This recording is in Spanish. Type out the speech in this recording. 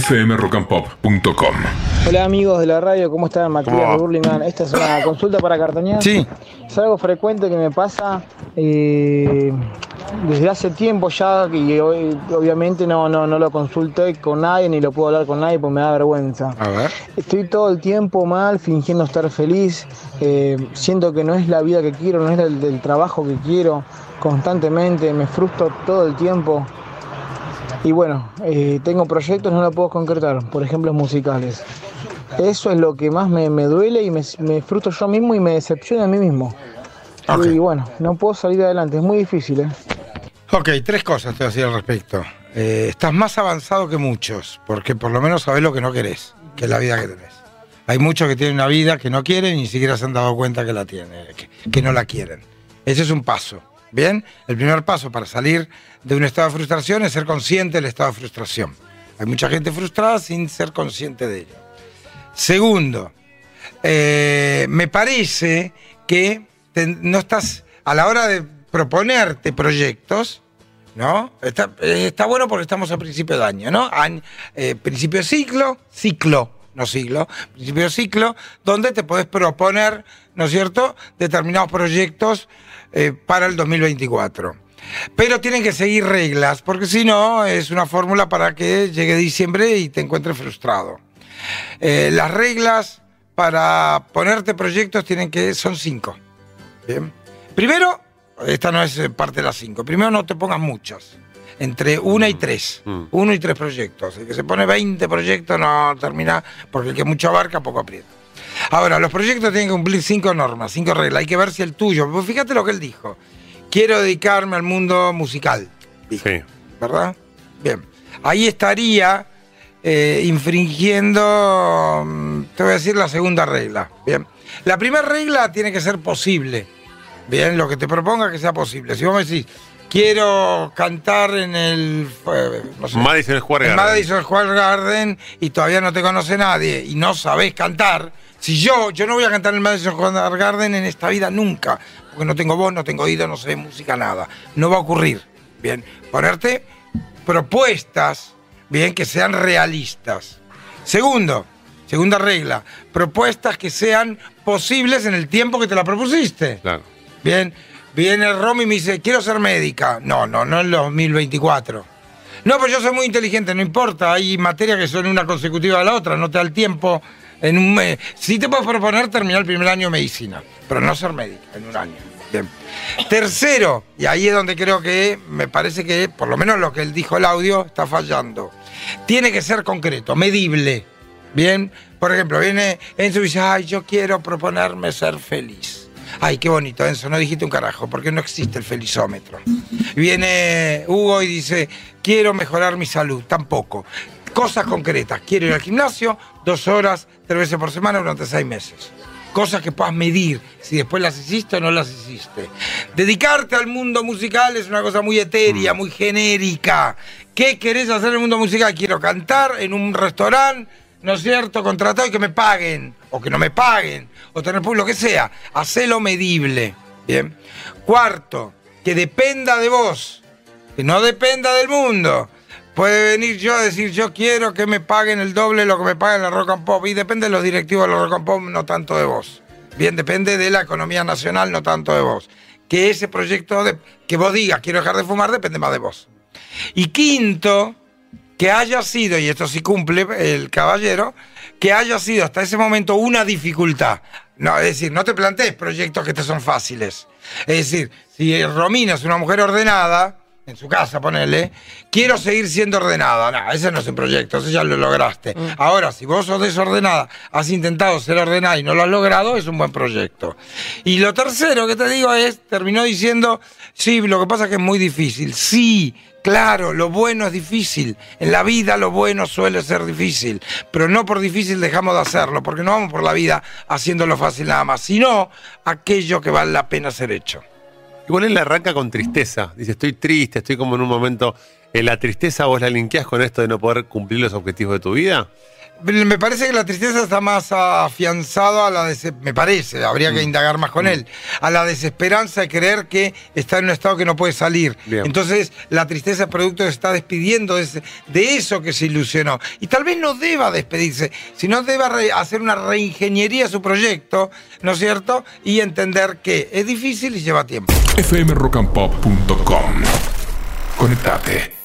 fmrockandpop.com. Hola amigos de la radio, ¿cómo están? Matías de Burlingame. Esta es una consulta para cartonear. Sí. Es algo frecuente que me pasa eh, desde hace tiempo ya y hoy, obviamente no, no, no lo consulté con nadie ni lo puedo hablar con nadie porque me da vergüenza. A ver. Estoy todo el tiempo mal, fingiendo estar feliz. eh, siento que no es la vida que quiero, no es el del trabajo que quiero constantemente. Me frustro todo el tiempo. Y bueno, eh, tengo proyectos, no los puedo concretar, por ejemplo, musicales. Eso es lo que más me, me duele y me, me frustro yo mismo y me decepciona a mí mismo. Y bueno, no puedo salir adelante, es muy difícil. ¿eh? Ok, tres cosas te voy a decir al respecto. Eh, estás más avanzado que muchos, porque por lo menos sabes lo que no querés, que es la vida que tenés. Hay muchos que tienen una vida que no quieren y ni siquiera se han dado cuenta que la tienen, que, que no la quieren. Ese es un paso. Bien, el primer paso para salir de un estado de frustración es ser consciente del estado de frustración. Hay mucha gente frustrada sin ser consciente de ello. Segundo, eh, me parece que no estás a la hora de proponerte proyectos, ¿no? Está, eh, está bueno porque estamos a principio de año, ¿no? Eh, principio de ciclo, ciclo, no siglo, principio de ciclo, donde te podés proponer, ¿no es cierto?, determinados proyectos eh, para el 2024. Pero tienen que seguir reglas, porque si no, es una fórmula para que llegue diciembre y te encuentres frustrado. Eh, las reglas para ponerte proyectos tienen que son cinco. Bien. Primero, esta no es eh, parte de las cinco. Primero, no te pongas muchas. Entre una y tres. Mm. Uno y tres proyectos. El que se pone 20 proyectos no termina, porque el que mucho abarca, poco aprieta. Ahora, los proyectos tienen que cumplir cinco normas, cinco reglas. Hay que ver si el tuyo. Pues fíjate lo que él dijo. Quiero dedicarme al mundo musical. dijo, Sí. ¿Verdad? Bien. Ahí estaría eh, infringiendo, mm, te voy a decir la segunda regla. Bien. La primera regla tiene que ser posible. Bien, lo que te proponga que sea posible. Si vos me decís, quiero cantar en el. eh, no sé, Madison Square en Garden. Madison Square Garden y todavía no te conoce nadie y no sabés cantar. Si yo, yo no voy a cantar en el Madison Square Garden en esta vida nunca, porque no tengo voz, no tengo oído, no sé de música, nada. No va a ocurrir. Bien, ponerte propuestas, bien, que sean realistas. Segundo, segunda regla, propuestas que sean posibles en el tiempo que te la propusiste. Claro. Bien, viene Romy y me dice, quiero ser médica. No, no, no en los 2024. No, pues yo soy muy inteligente, no importa, hay materias que son una consecutiva de la otra, no te da el tiempo en un mes. Sí te puedes proponer terminar el primer año de medicina, pero no ser médica en un año. Bien. Tercero, y ahí es donde creo que me parece que, por lo menos lo que él dijo el audio, está fallando. Tiene que ser concreto, medible. Bien, por ejemplo, viene Enzo y dice, ay, yo quiero proponerme ser feliz. Ay, qué bonito, Enzo, no dijiste un carajo, porque no existe el felizómetro. Viene Hugo y dice, quiero mejorar mi salud, tampoco. Cosas concretas, quiero ir al gimnasio dos horas, tres veces por semana durante seis meses. Cosas que puedas medir, si después las hiciste o no las hiciste. Dedicarte al mundo musical es una cosa muy etérea, muy genérica. ¿Qué querés hacer en el mundo musical? Quiero cantar en un restaurante, ¿no es cierto? Contratado y que me paguen, o que no me paguen, o tener público, lo que sea. Hacelo medible. Bien. Cuarto, que dependa de vos, que no dependa del mundo. Puede venir yo a decir, yo quiero que me paguen el doble lo que me pagan la Rock and Pop. Y depende de los directivos de la Rock and Pop, no tanto de vos. Bien, depende de la economía nacional, no tanto de vos. Que ese proyecto, de, que vos digas, quiero dejar de fumar, depende más de vos. Y quinto, que haya sido, y esto sí cumple el caballero, que haya sido hasta ese momento una dificultad. No, es decir, no te plantees proyectos que te son fáciles. Es decir, si Romina es una mujer ordenada, en su casa, ponele, quiero seguir siendo ordenada. No, ese no es un proyecto, eso ya lo lograste. Ahora, si vos sos desordenada, has intentado ser ordenada y no lo has logrado, es un buen proyecto. Y lo tercero que te digo es, terminó diciendo, sí, lo que pasa es que es muy difícil. Sí, claro, lo bueno es difícil. En la vida lo bueno suele ser difícil, pero no por difícil dejamos de hacerlo, porque no vamos por la vida haciéndolo fácil nada más, sino aquello que vale la pena ser hecho. Igual él arranca con tristeza. Dice, estoy triste, estoy como en un momento. ¿En la tristeza vos la linkeás con esto de no poder cumplir los objetivos de tu vida? Me parece que la tristeza está más afianzado a la desesperanza, me parece, habría que indagar más con él, a la desesperanza de creer que está en un estado que no puede salir. Bien. Entonces, la tristeza es producto se está despidiendo de, eso que se ilusionó. Y tal vez no deba despedirse, sino deba hacer una reingeniería a su proyecto, ¿no es cierto? Y entender que es difícil y lleva tiempo. fmrockandpop.com. Conectate.